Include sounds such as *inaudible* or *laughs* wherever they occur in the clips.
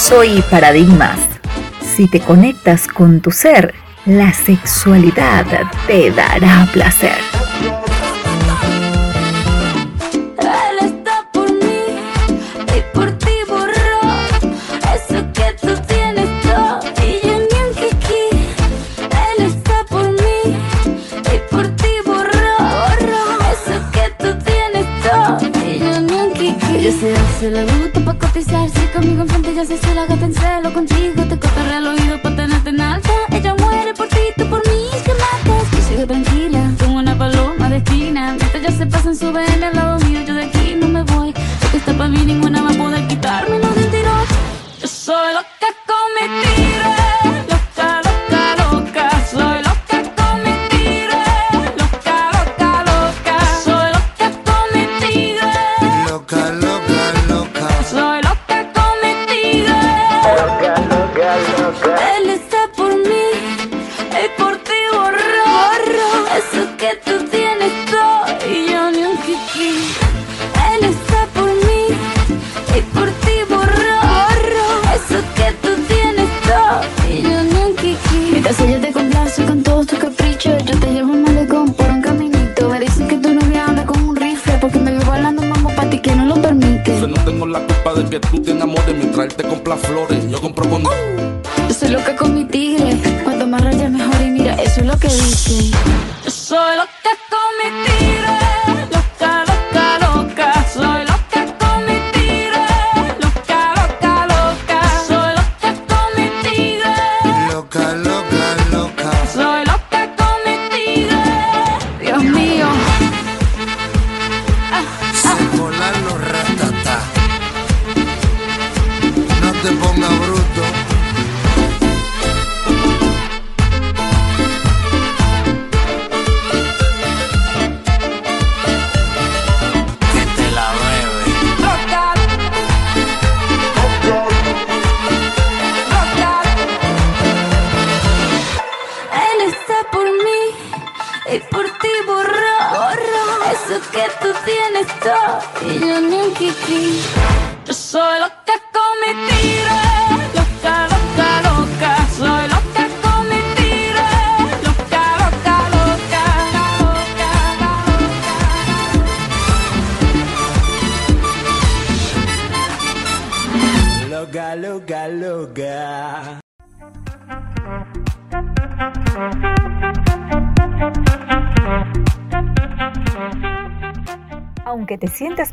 Sexo y paradigmas. Si te conectas con tu ser, la sexualidad te dará placer. se le gusta pa' cotizarse Enfrente ya se la gata en celo Contigo te cortaré el oído pa' Yo soy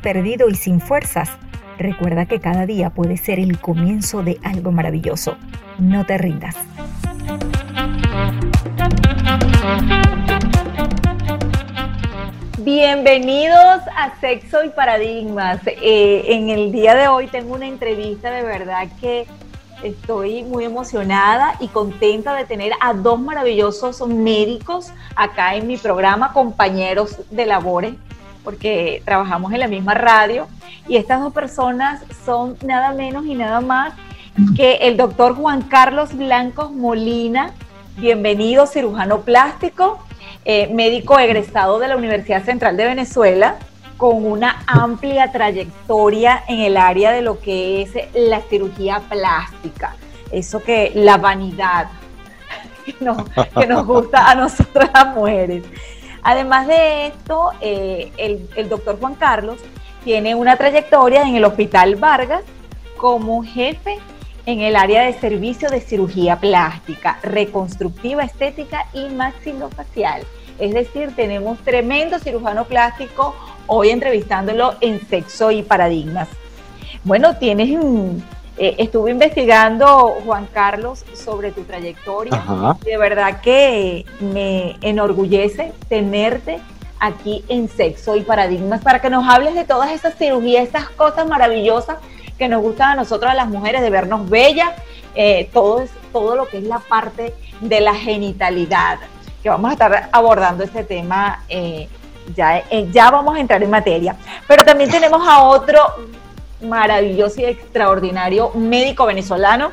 perdido y sin fuerzas, recuerda que cada día puede ser el comienzo de algo maravilloso. No te rindas. Bienvenidos a Sexo y Paradigmas. Eh, en el día de hoy tengo una entrevista de verdad que estoy muy emocionada y contenta de tener a dos maravillosos médicos acá en mi programa, compañeros de labores porque trabajamos en la misma radio, y estas dos personas son nada menos y nada más que el doctor Juan Carlos Blancos Molina, bienvenido cirujano plástico, eh, médico egresado de la Universidad Central de Venezuela, con una amplia trayectoria en el área de lo que es la cirugía plástica, eso que la vanidad *laughs* que nos gusta a nosotras las mujeres. Además de esto, eh, el, doctor Juan Carlos tiene una trayectoria en el Hospital Vargas como jefe en el área de servicio de cirugía plástica, reconstructiva estética y maxilofacial. Es decir, tenemos tremendo cirujano plástico hoy entrevistándolo en sexo y paradigmas. Bueno, tienes eh, estuve investigando, Juan Carlos, sobre tu trayectoria. De verdad que me enorgullece tenerte aquí en Sexo y Paradigmas para que nos hables de todas esas cirugías, estas cosas maravillosas que nos gustan a nosotros, a las mujeres, de vernos bellas, eh, todo, todo lo que es la parte de la genitalidad, que vamos a estar abordando este tema. Eh, ya, ya vamos a entrar en materia. Pero también tenemos a otro maravilloso y extraordinario médico venezolano,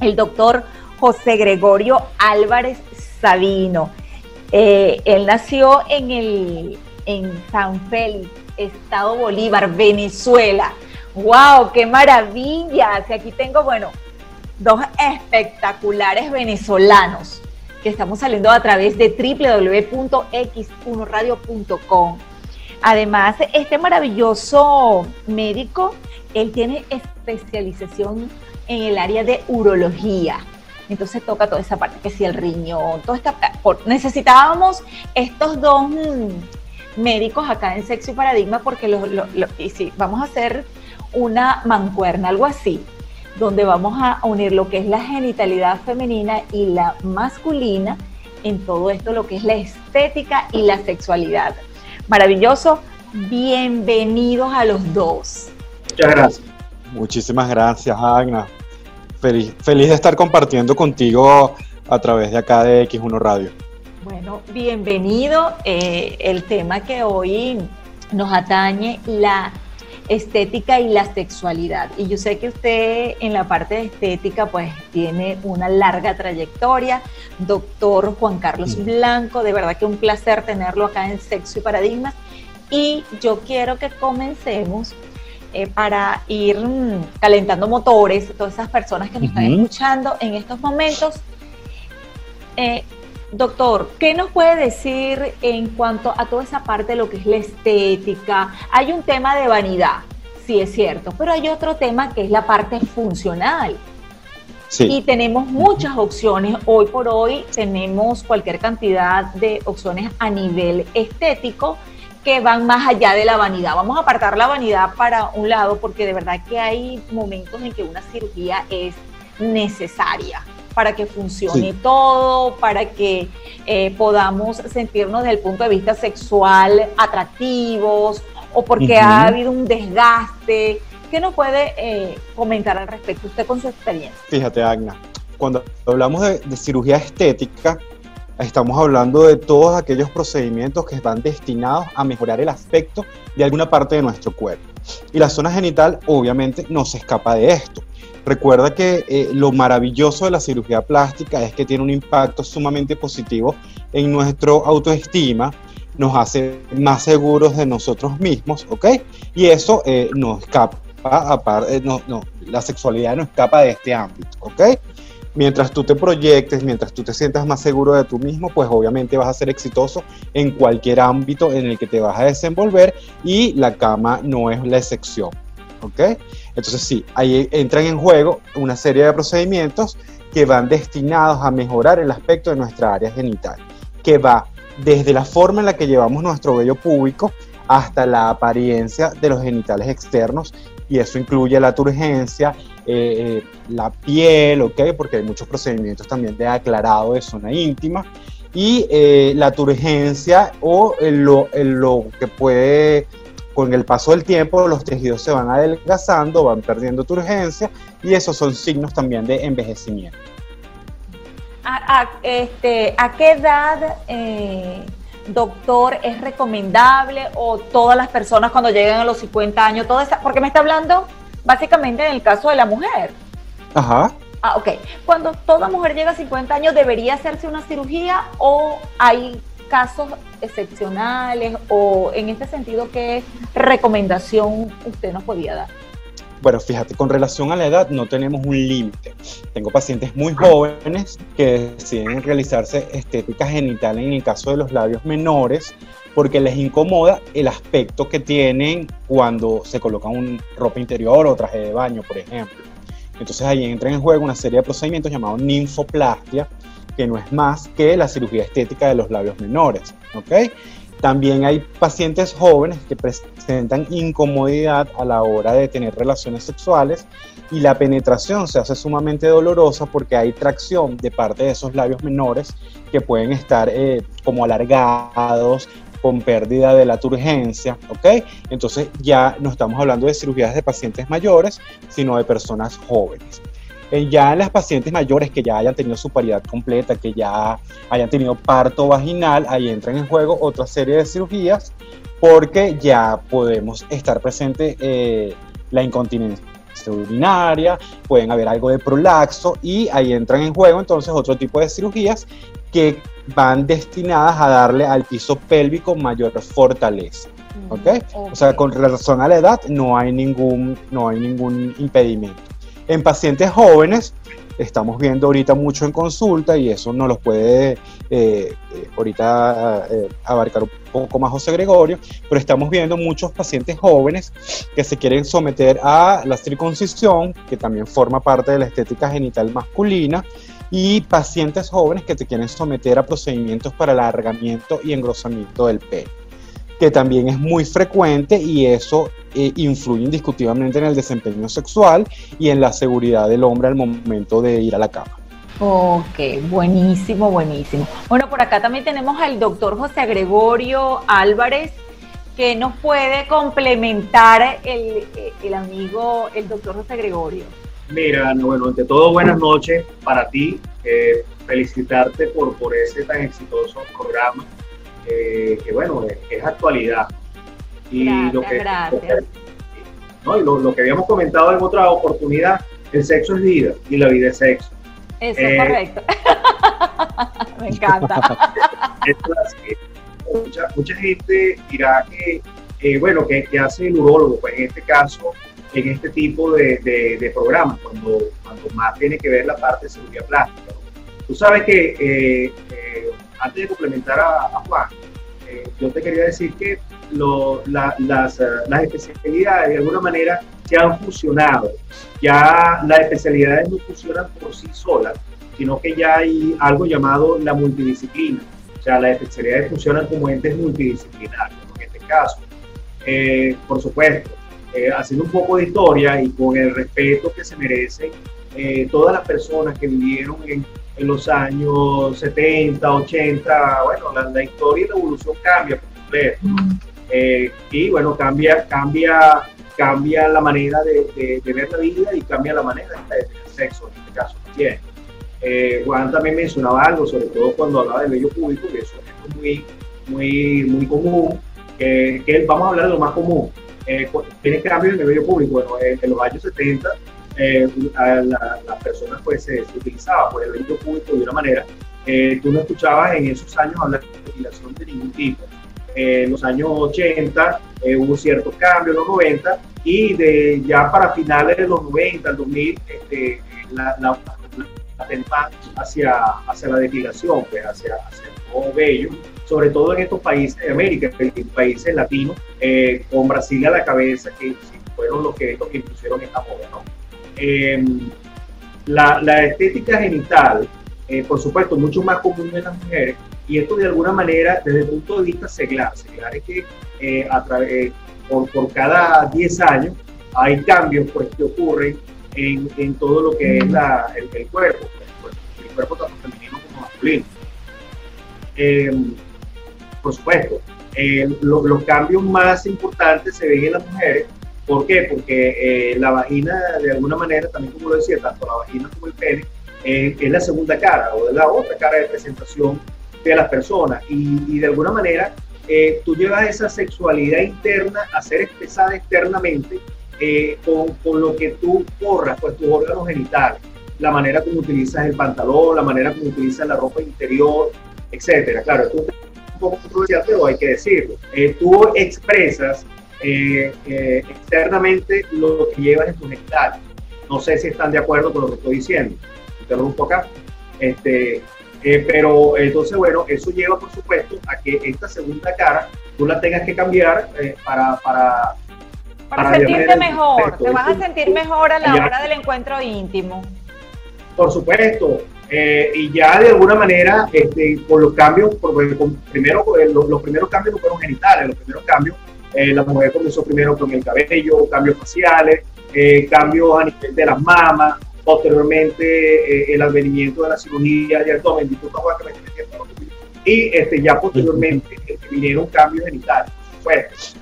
el doctor José Gregorio Álvarez Sabino. Eh, él nació en, el, en San Félix, Estado Bolívar, Venezuela. ¡Wow! ¡Qué maravilla! Si aquí tengo, bueno, dos espectaculares venezolanos que estamos saliendo a través de www.x1radio.com. Además, este maravilloso médico, él tiene especialización en el área de urología. Entonces toca toda esa parte, que si el riñón, toda esta... necesitábamos estos dos mm, médicos acá en Sexo y Paradigma porque lo, y sí, vamos a hacer una mancuerna, algo así, donde vamos a unir lo que es la genitalidad femenina y la masculina en todo esto, lo que es la estética y la sexualidad. Maravilloso, bienvenidos a los dos. Muchas gracias. Muchísimas gracias, Agna. Feliz, feliz de estar compartiendo contigo a través de acá de X1 Radio. Bueno, bienvenido. Eh, el tema que hoy nos atañe, la estética y la sexualidad. Y yo sé que usted en la parte de estética pues tiene una larga trayectoria. Doctor Juan Carlos Blanco, de verdad que un placer tenerlo acá en Sexo y Paradigmas. Y yo quiero que comencemos eh, para ir mm, calentando motores, todas esas personas que nos están escuchando en estos momentos. Eh, Doctor, ¿qué nos puede decir en cuanto a toda esa parte de lo que es la estética? Hay un tema de vanidad, sí es cierto, pero hay otro tema que es la parte funcional. Sí. Y tenemos muchas opciones. Hoy por hoy tenemos cualquier cantidad de opciones a nivel estético que van más allá de la vanidad. Vamos a apartar la vanidad para un lado porque de verdad que hay momentos en que una cirugía es necesaria para que funcione todo, para que eh, podamos sentirnos desde el punto de vista sexual atractivos o porque ha habido un desgaste. ¿Qué nos puede eh, comentar al respecto usted con su experiencia? Fíjate, Agna, cuando hablamos de, de cirugía estética, estamos hablando de todos aquellos procedimientos que están destinados a mejorar el aspecto de alguna parte de nuestro cuerpo. Y la zona genital obviamente no se escapa de esto. Recuerda que eh, lo maravilloso de la cirugía plástica es que tiene un impacto sumamente positivo en nuestro autoestima, nos hace más seguros de nosotros mismos, ¿ok? Y eso eh, no escapa, aparte, no, no, la sexualidad no escapa de este ámbito, ¿ok? Mientras tú te proyectes, mientras tú te sientas más seguro de tú mismo, pues obviamente vas a ser exitoso en cualquier ámbito en el que te vas a desenvolver y la cama no es la excepción. ¿ok? Entonces sí, ahí entran en juego una serie de procedimientos que van destinados a mejorar el aspecto de nuestra área genital, que va desde la forma en la que llevamos nuestro vello púbico hasta la apariencia de los genitales externos y eso incluye la turgencia, eh, eh, la piel, ¿ok? Porque hay muchos procedimientos también de aclarado de zona íntima y eh, la turgencia o lo, lo que puede con el paso del tiempo los tejidos se van adelgazando, van perdiendo turgencia y esos son signos también de envejecimiento. ¿A, este, ¿a qué edad, eh, doctor, es recomendable o todas las personas cuando llegan a los 50 años, toda esa, porque me está hablando básicamente en el caso de la mujer? Ajá. Ah, ok. Cuando toda mujer llega a 50 años, ¿debería hacerse una cirugía o hay casos excepcionales o en este sentido qué recomendación usted nos podía dar? Bueno, fíjate, con relación a la edad no tenemos un límite. Tengo pacientes muy jóvenes que deciden realizarse estética genital en el caso de los labios menores porque les incomoda el aspecto que tienen cuando se colocan un ropa interior o traje de baño, por ejemplo. Entonces ahí entra en juego una serie de procedimientos llamados ninfoplastia, que no es más que la cirugía estética de los labios menores. ¿ok? También hay pacientes jóvenes que presentan incomodidad a la hora de tener relaciones sexuales y la penetración se hace sumamente dolorosa porque hay tracción de parte de esos labios menores que pueden estar eh, como alargados, con pérdida de la turgencia, ¿ok? Entonces ya no estamos hablando de cirugías de pacientes mayores, sino de personas jóvenes. Ya en las pacientes mayores que ya hayan tenido su paridad completa, que ya hayan tenido parto vaginal, ahí entran en juego otra serie de cirugías porque ya podemos estar presente eh, la incontinencia urinaria, pueden haber algo de prolaxo y ahí entran en juego entonces otro tipo de cirugías que van destinadas a darle al piso pélvico mayor fortaleza. ¿ok? O sea, con relación a la edad no hay ningún, no hay ningún impedimento. En pacientes jóvenes, estamos viendo ahorita mucho en consulta y eso nos lo puede eh, eh, ahorita eh, abarcar un poco más José Gregorio, pero estamos viendo muchos pacientes jóvenes que se quieren someter a la circuncisión, que también forma parte de la estética genital masculina, y pacientes jóvenes que te quieren someter a procedimientos para alargamiento y engrosamiento del pelo que también es muy frecuente y eso eh, influye indiscutiblemente en el desempeño sexual y en la seguridad del hombre al momento de ir a la cama. Ok, buenísimo, buenísimo. Bueno, por acá también tenemos al doctor José Gregorio Álvarez, que nos puede complementar el, el amigo, el doctor José Gregorio. Mira, bueno, ante todo, buenas noches para ti. Eh, felicitarte por, por ese tan exitoso programa eh, que bueno, es, actualidad. Y lo que, gracias. ¿no? Y lo, que habíamos comentado en otra oportunidad, el sexo es vida y la vida es sexo. Eso es eh, correcto. *laughs* Me encanta. *laughs* mucha, mucha gente dirá que, eh, bueno, que, que, hace el urólogo, pues en este caso, en este tipo de, de, programas, cuando, cuando más tiene que ver la parte de cirugía plástica. Tú sabes que antes de complementar a, Juan, eh, yo te quería decir que las, eh, las, especialidades de alguna manera se han fusionado. Ya las especialidades no funcionan por sí solas, sino que ya hay algo llamado la multidisciplina. O sea, las especialidades funcionan como entes multidisciplinarios. En este caso, eh, por supuesto, haciendo un poco de historia y con el respeto que se merecen todas las personas que vivieron en en los años 70, 80, bueno, la, historia y la evolución cambia por completo. Eh, y bueno, cambia, cambia, cambia la manera de, ver la vida y cambia la manera de tener sexo en este caso también. Eh, Juan también mencionaba algo, sobre todo cuando hablaba del vello público, que eso es muy, muy, muy común, que vamos a hablar de lo más común. Eh, tiene cambios en el público. Bueno, en los años 70 eh, las personas pues se, utilizaba por el evento público de una manera. Eh, tú no escuchabas en esos años hablar de ventilación de ningún tipo. Eh, en los años 80 hubo ciertos cambios, en los 90, y de ya para finales de los 90, el 2000, este, la, la, la, hacia, hacia la depilación, pues hacia, hacia el nuevo bello, sobre todo en estos países de América, en países latinos, con Brasil a la cabeza, que fueron los que, los que impusieron esta moda, ¿no? Em, la, estética genital, eh, por supuesto, mucho más común en las mujeres, y esto de alguna manera, desde el punto de vista seglar, seglar es que eh, a través, por, por, cada 10 años hay cambios pues, que ocurren en, en todo lo que es la, el, cuerpo, pues, el cuerpo tanto femenino como masculino. Em, por supuesto, los cambios más importantes se ven en las mujeres ¿Por qué? Porque eh, la vagina, de alguna manera, también como lo decía, tanto la vagina como el pene, eh, es la segunda cara o es la otra cara de presentación de las personas. Y, de alguna manera, eh, tú llevas esa sexualidad interna a ser expresada externamente con, con, lo que tú corras, pues tus órganos genitales, la manera como utilizas el pantalón, la manera como utilizas la ropa interior, etcétera. Claro, es un poco controversial, pero hay que decirlo. tú expresas eh, eh, externamente lo que llevas en tu genitales. No sé si están de acuerdo con lo que estoy diciendo. Interrumpo acá. Este, eh, pero entonces, bueno, eso lleva, por supuesto, a que esta segunda cara tú la tengas que cambiar para, para, para, sentirte mejor. Te vas a sentir mejor a la hora del encuentro íntimo. Por supuesto. y ya de alguna manera, este, por los cambios, por, primero, los, los primeros cambios no fueron genitales, los primeros cambios eh, la mujer comenzó primero con el cabello, cambios faciales, eh, cambios a nivel de las mamas, posteriormente eh, el advenimiento de la cirugía de abdomen, y este, ya posteriormente vinieron cambios genitales. Pues,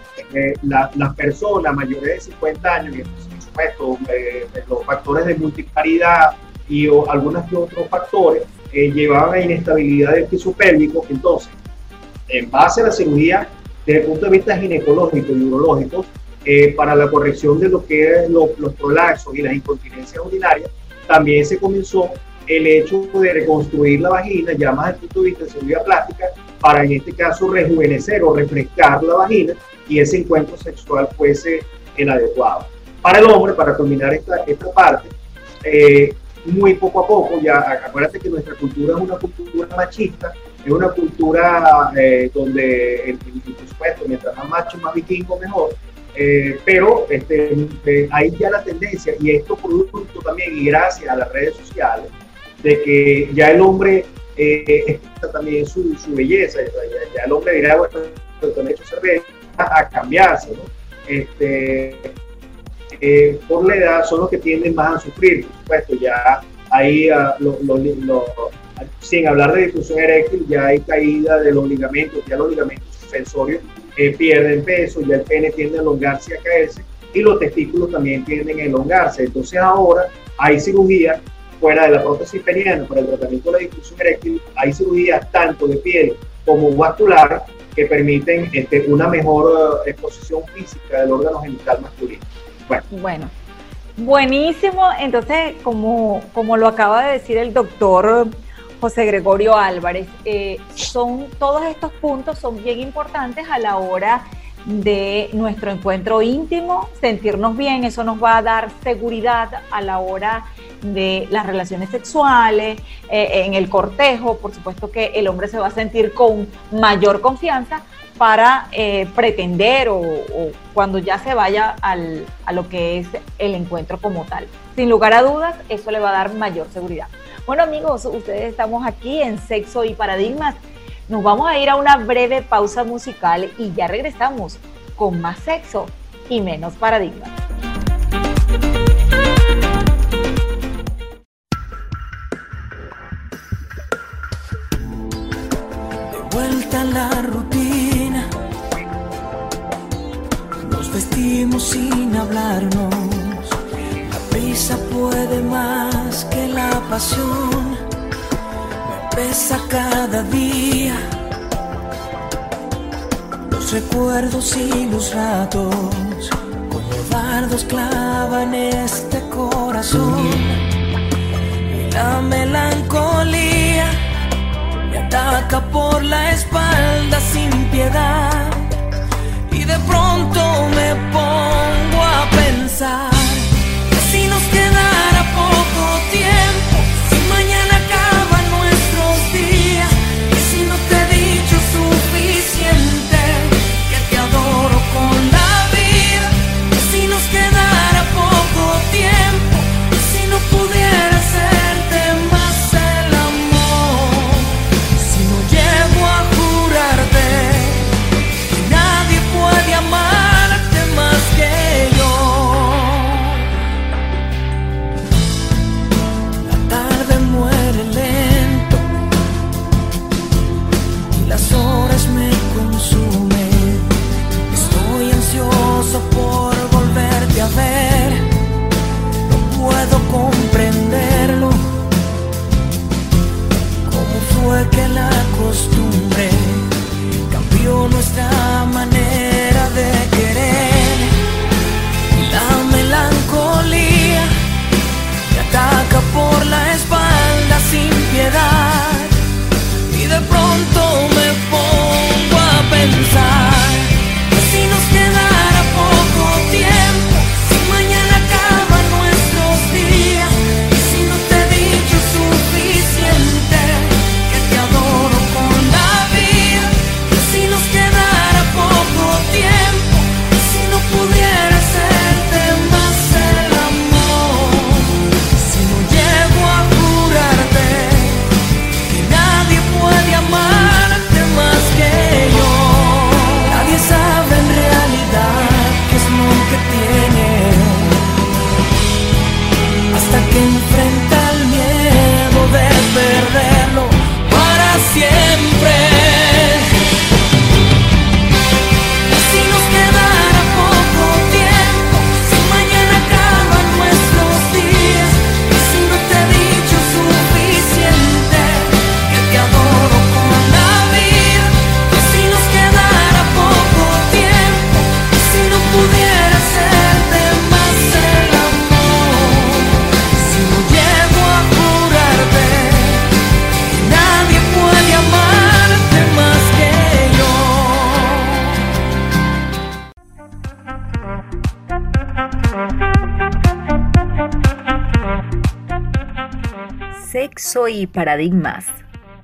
las personas mayores de 50 años, y por supuesto los factores de multiparidad y o, algunos otros factores llevaban a inestabilidad del piso pélvico, entonces, en base a la cirugía desde el punto de vista ginecológico y urológico, eh, para la corrección de lo que es los prolaxos y las incontinencias urinarias, también se comenzó el hecho de reconstruir la vagina, ya más desde el punto de vista de cirugía plástica, para en este caso rejuvenecer o refrescar la vagina y ese encuentro sexual fuese el adecuado. Para el hombre, para culminar esta, esta parte, eh, muy poco a poco, ya acuérdate que nuestra cultura es una cultura machista, es una cultura eh, donde, el, por supuesto, mientras más macho, más vikingo, mejor, eh, pero este, hay ya la tendencia, y esto producto también, y gracias a las redes sociales, de que ya el hombre eh, también su, su belleza, ya, el hombre dirá, bueno, también hecho cerveza, *laughs* a cambiarse, ¿no? Este, eh, por la edad son los que tienden más a sufrir, por supuesto, ya ahí ah, sin hablar de difusión eréctil, ya hay caída de los ligamentos, ya los ligamentos suspensorios eh, pierden peso, ya el pene tiende a elongarse y a caerse, y los testículos también tienden a elongarse. Entonces ahora hay cirugía fuera de la prótesis peniana para el tratamiento de la difusión eréctil, hay cirugías tanto de piel como vascular que permiten este, una mejor eh, exposición física del órgano genital masculino. Bueno. buenísimo. Entonces, como, como lo acaba de decir el doctor José Gregorio Álvarez, eh, son todos estos puntos son bien importantes a la hora de nuestro encuentro íntimo, sentirnos bien, eso nos va a dar seguridad a la hora de las relaciones sexuales, eh, en el cortejo, por supuesto que el hombre se va a sentir con mayor confianza para eh, pretender o, cuando ya se vaya a lo que es el encuentro como tal. Sin lugar a dudas, eso le va a dar mayor seguridad. Bueno amigos, ustedes estamos aquí en Sexo y Paradigmas. Nos vamos a ir a una breve pausa musical y ya regresamos con más sexo y menos paradigmas. De vuelta a la rutina, nos vestimos sin hablarnos. Prisa puede más que la pasión pesa cada día. Los recuerdos y los ratos, como dardos clavan este corazón. Y la melancolía me ataca por la espalda sin piedad. Y de pronto me pongo a pensar Y Paradigmas.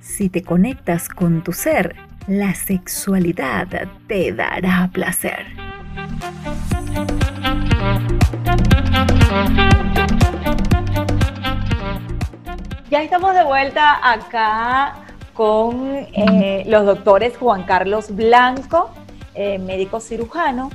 Si te conectas con tu ser, la sexualidad te dará placer. Ya estamos de vuelta acá con eh, los doctores Juan Carlos Blanco, eh, médico cirujano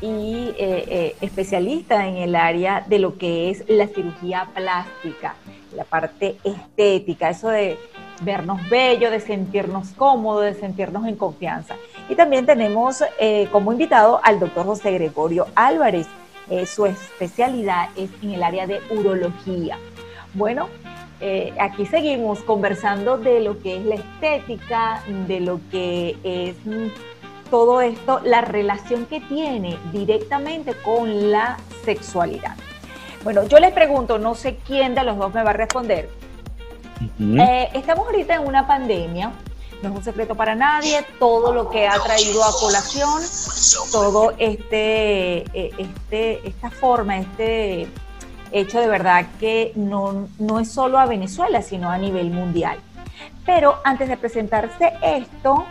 y eh, especialista en el área de lo que es la cirugía plástica, la parte estética, eso de vernos bello, de sentirnos cómodos, de sentirnos en confianza. Y también tenemos como invitado al doctor José Gregorio Álvarez. su especialidad es en el área de urología. Bueno, eh, aquí seguimos conversando de lo que es la estética, de lo que es mm, todo esto, la relación que tiene directamente con la sexualidad. Bueno, yo les pregunto, no sé quién de los dos me va a responder. Eh, estamos ahorita en una pandemia, no es un secreto para nadie, todo lo que ha traído a colación, todo este, eh, este, esta forma, este hecho de verdad que no, no es solo a Venezuela, sino a nivel mundial. Pero antes de presentarse esto,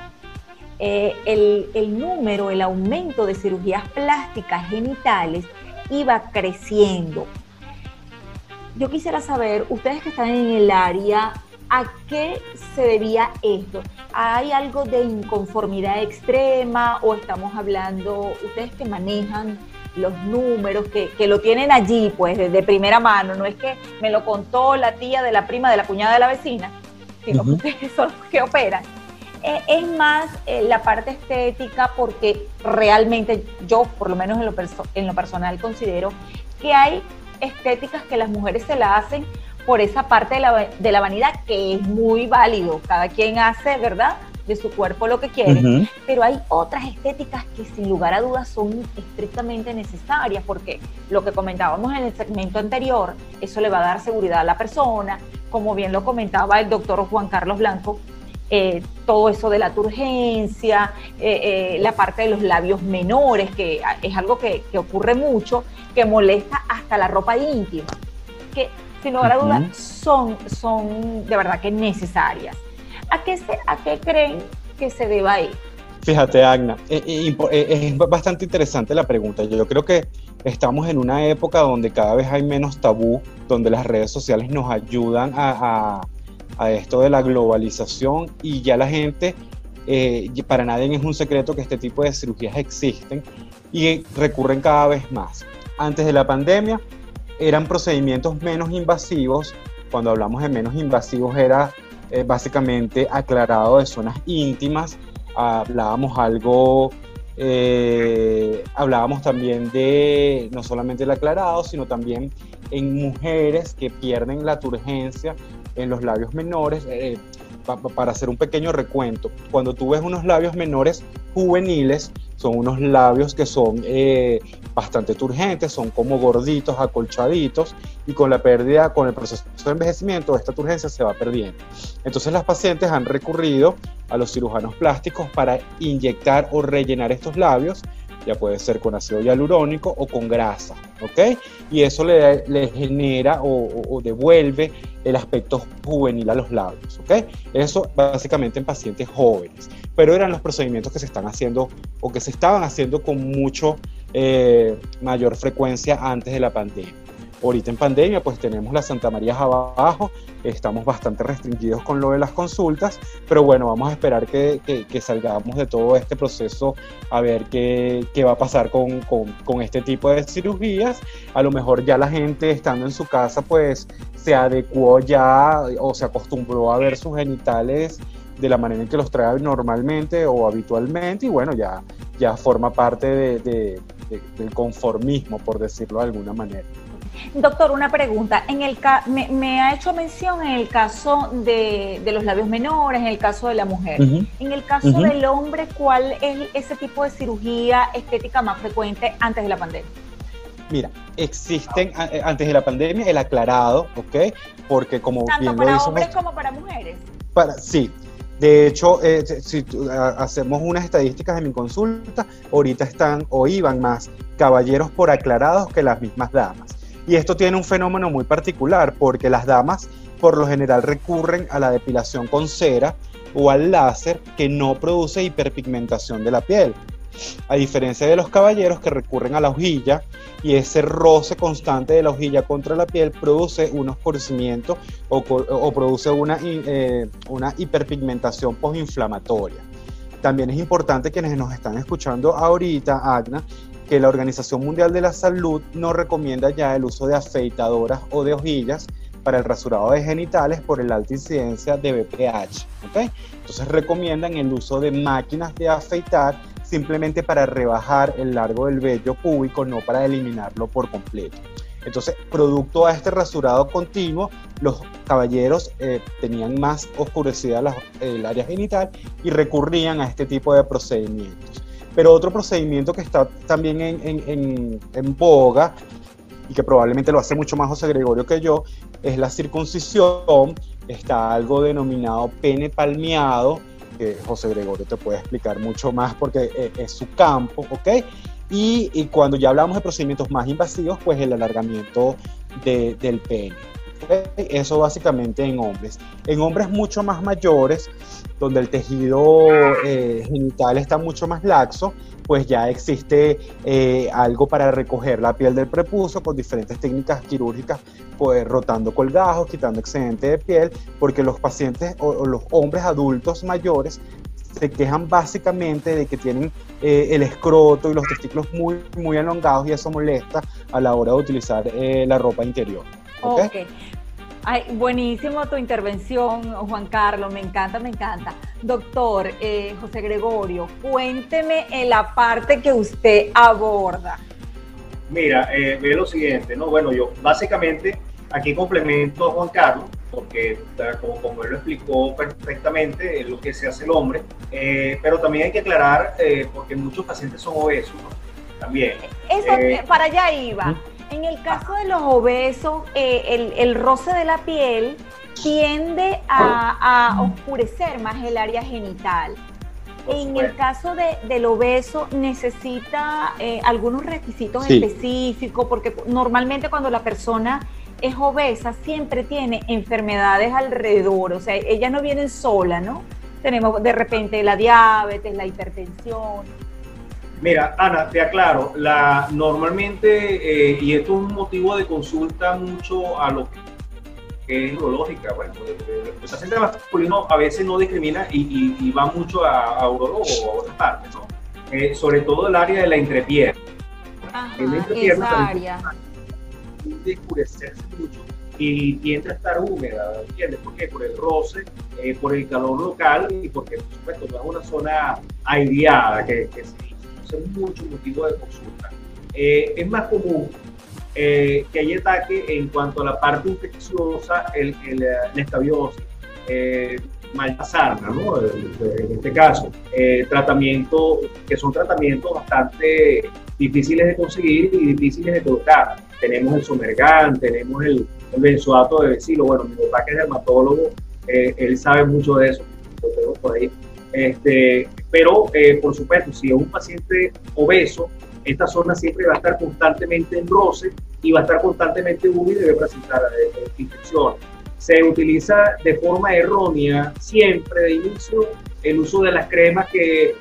eh, el, el, número, el aumento de cirugías plásticas genitales iba creciendo. Yo quisiera saber, ustedes que están en el área, ¿a qué se debía esto? ¿Hay algo de inconformidad extrema o estamos hablando, ustedes que manejan los números, que, lo tienen allí, pues, de, primera mano. No es que me lo contó la tía de la prima de la cuñada de la vecina, sino que ustedes son los que operan. Eh, es más eh, la parte estética porque realmente yo, por lo menos en lo, en lo personal, considero que hay estéticas que las mujeres se la hacen por esa parte de la, de la vanidad que es muy válido. Cada quien hace, ¿verdad? de su cuerpo lo que quiere, pero hay otras estéticas que sin lugar a dudas son estrictamente necesarias, porque lo que comentábamos en el segmento anterior, eso le va a dar seguridad a la persona, como bien lo comentaba el doctor Juan Carlos Blanco, eh, todo eso de la turgencia, eh, eh, la parte de los labios menores, que es algo que, ocurre mucho, que molesta hasta la ropa íntima, que sin lugar a dudas son, son de verdad que necesarias. ¿A qué, se, ¿A qué creen que se deba ir? Fíjate, Agna, eh, eh, eh, es bastante interesante la pregunta. Yo creo que estamos en una época donde cada vez hay menos tabú, donde las redes sociales nos ayudan a, esto de la globalización y ya la gente, para nadie es un secreto que este tipo de cirugías existen y recurren cada vez más. Antes de la pandemia eran procedimientos menos invasivos. Cuando hablamos de menos invasivos era eh, básicamente aclarado de zonas íntimas. Hablábamos algo, eh, hablábamos también de no solamente el aclarado, sino también en mujeres que pierden la turgencia en los labios menores. Eh, para hacer un pequeño recuento, cuando tú ves unos labios menores juveniles, son unos labios que son eh, bastante turgentes, son como gorditos, acolchaditos, y con la pérdida, con el proceso de envejecimiento, esta turgencia se va perdiendo. Entonces las pacientes han recurrido a los cirujanos plásticos para inyectar o rellenar estos labios ya puede ser con ácido hialurónico o con grasa, ¿ok? Y eso le, genera o, devuelve el aspecto juvenil a los labios, ¿ok? Eso básicamente en pacientes jóvenes, pero eran los procedimientos que se están haciendo o que se estaban haciendo con mucho eh, mayor frecuencia antes de la pandemia. Ahorita en pandemia, pues tenemos las Santa Marías abajo, estamos bastante restringidos con lo de las consultas, pero bueno, vamos a esperar que, que, salgamos de todo este proceso a ver qué, qué va a pasar con, con, con, este tipo de cirugías. A lo mejor ya la gente estando en su casa, pues se adecuó ya o se acostumbró a ver sus genitales de la manera en que los trae normalmente o habitualmente y bueno, ya, ya forma parte de, del conformismo, por decirlo de alguna manera. Doctor, una pregunta. En el me, ha hecho mención en el caso de, los labios menores, en el caso de la mujer. En el caso del hombre, ¿cuál es ese tipo de cirugía estética más frecuente antes de la pandemia? Mira, existen eh, antes de la pandemia el aclarado, ¿ok? Porque como Tanto bien para hombres como para mujeres. Para, sí, de hecho, eh, si hacemos unas estadísticas en mi consulta, ahorita están o iban más caballeros por aclarados que las mismas damas. Y esto tiene un fenómeno muy particular porque las damas por lo general recurren a la depilación con cera o al láser que no produce hiperpigmentación de la piel. A diferencia de los caballeros que recurren a la hojilla y ese roce constante de la hojilla contra la piel produce un oscurecimiento o, produce una, eh, una hiperpigmentación postinflamatoria. También es importante quienes nos están escuchando ahorita, Agna, que la Organización Mundial de la Salud no recomienda ya el uso de afeitadoras o de hojillas para el rasurado de genitales por el alta incidencia de BPH. ¿okay? Entonces recomiendan el uso de máquinas de afeitar simplemente para rebajar el largo del vello púbico, no para eliminarlo por completo. Entonces, producto a este rasurado continuo, los caballeros eh, tenían más oscurecida el área genital y recurrían a este tipo de procedimientos. Pero otro procedimiento que está también en, en, en, boga y que probablemente lo hace mucho más José Gregorio que yo, es la circuncisión. Está algo denominado pene palmeado, que José Gregorio te puede explicar mucho más porque eh, es su campo, ¿ok? Y, cuando ya hablamos de procedimientos más invasivos, pues el alargamiento del pene. Eso básicamente en hombres. En hombres mucho más mayores, donde el tejido eh, genital está mucho más laxo, pues ya existe eh, algo para recoger la piel del prepucio con diferentes técnicas quirúrgicas, pues rotando colgajos, quitando excedente de piel, porque los pacientes o los hombres adultos mayores se quejan básicamente de que tienen eh, el escroto y los testículos muy, muy elongados y eso molesta a la hora de utilizar eh, la ropa interior. Ay, buenísimo tu intervención, Juan Carlos, me encanta, me encanta. Doctor eh, José Gregorio, cuénteme en la parte que usted aborda. Mira, ve lo siguiente, ¿no? Bueno, yo básicamente aquí complemento a Juan Carlos, porque como, como él lo explicó perfectamente, es lo que se hace el hombre, eh, pero también hay que aclarar, eh, porque muchos pacientes son obesos, También. Eso, eh, para allá iba. En el caso de los obesos, el, el, roce de la piel tiende a, a oscurecer más el área genital. en el caso de, del obeso, necesita algunos requisitos específicos, porque normalmente cuando la persona es obesa siempre tiene enfermedades alrededor, o sea, ellas no vienen solas, ¿no? Tenemos de repente la diabetes, la hipertensión. Mira, Ana, te aclaro, la, normalmente, eh, y esto es un motivo de consulta mucho a lo que es urológica, bueno, el paciente masculino a veces no discrimina y, va mucho a, a urologo o a otras partes, ¿no? Eh, sobre todo el área de la entrepierna. Ajá, esa área de oscurecerse mucho y tiende a estar húmeda, ¿entiendes? ¿Por qué? Por el roce, eh, por el calor local y porque, por supuesto, no es una zona aireada que, que se es mucho motivo de consulta. Eh, es más común eh, que haya ataque en cuanto a la parte infecciosa, el, el, la escabiosis, eh, ¿no? En este caso, tratamiento, que son tratamientos bastante difíciles de conseguir y difíciles de colocar tenemos el Somergan, tenemos el, el benzoato de vecino. Bueno, mi papá que es dermatólogo, eh, él sabe mucho de eso. Este, pero, eh, por supuesto, si es un paciente obeso, esta zona siempre va a estar constantemente en roce y va a estar constantemente húmeda y debe presentar eh, infecciones. Se utiliza de forma errónea siempre de inicio el uso de las cremas que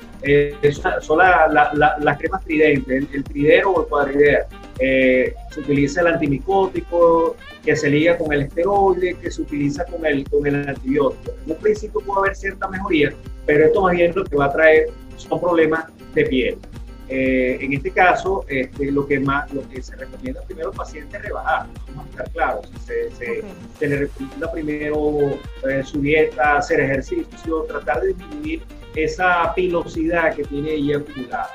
son las cremas tridentes, el, tridero o el cuadridero. Eh, se utiliza el antimicótico, que se liga con el esteroide, que se utiliza con el, con el antibiótico. En un principio puede haber cierta mejoría, pero esto más bien lo que va a traer son problemas de piel. Eh, en este caso, este, lo, que más, lo que se recomienda primero al paciente es rebajar, vamos a estar claros. Se, se, le recomienda primero eh, su dieta, hacer ejercicio, tratar de disminuir esa pilosidad que tiene ahí acumulada.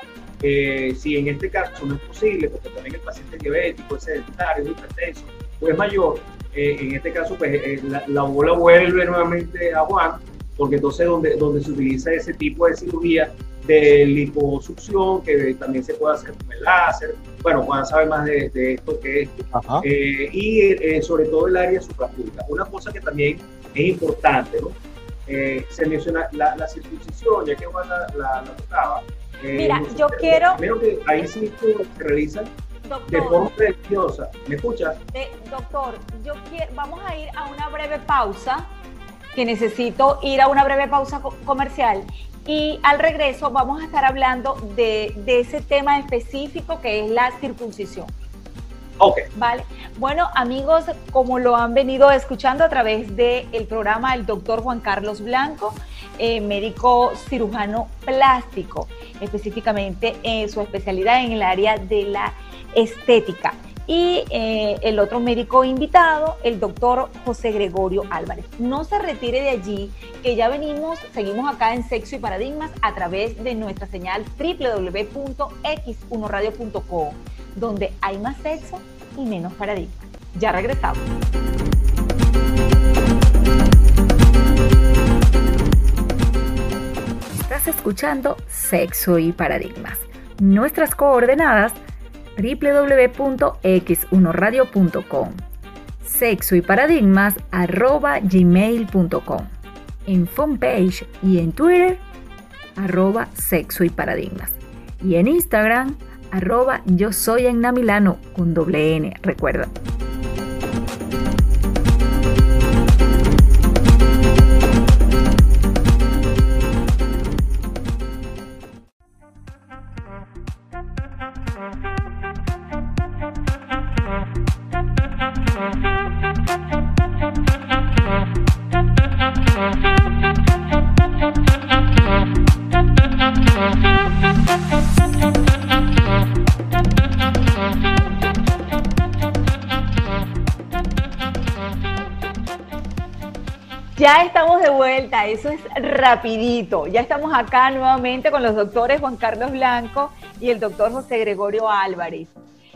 Eh, si en este caso no es posible, porque también el paciente diabético, es sedentario, es hipertenso, o es mayor, eh, en este caso pues eh, la, bola vuelve nuevamente a Juan, porque entonces donde, donde se utiliza ese tipo de cirugía de liposucción, que también se puede hacer con el láser, bueno, Juan sabe más de, esto que esto, y sobre todo el área suprapública. Una cosa que también es importante, ¿no? se menciona la, circuncisión, ya que Juan la, la tocaba, Mira, yo quiero... Primero que ahí sí se realizan de forma religiosa. ¿Me escuchas? Eh, doctor, yo quiero, vamos a ir a una breve pausa, que necesito ir a una breve pausa comercial. Y al regreso vamos a estar hablando de, de ese tema específico que es la circuncisión. Ok. Vale. Bueno, amigos, como lo han venido escuchando a través del programa el doctor Juan Carlos Blanco, eh, médico cirujano plástico, específicamente en su especialidad en el área de la estética. Y eh, el otro médico invitado, el doctor José Gregorio Álvarez. No se retire de allí, que ya venimos, seguimos acá en Sexo y Paradigmas a través de nuestra señal www.x1radio.com donde hay más sexo y menos paradigmas. Ya regresamos. Estás escuchando Sexo y Paradigmas. Nuestras coordenadas www.x1radio.com sexo y paradigmas arroba gmail.com en fanpage y en Twitter arroba sexo y paradigmas y en Instagram arroba yo soy en Milano con doble N, recuerda. Ya estamos de vuelta, eso es rapidito. Ya estamos acá nuevamente con los doctores Juan Carlos Blanco y el doctor José Gregorio Álvarez.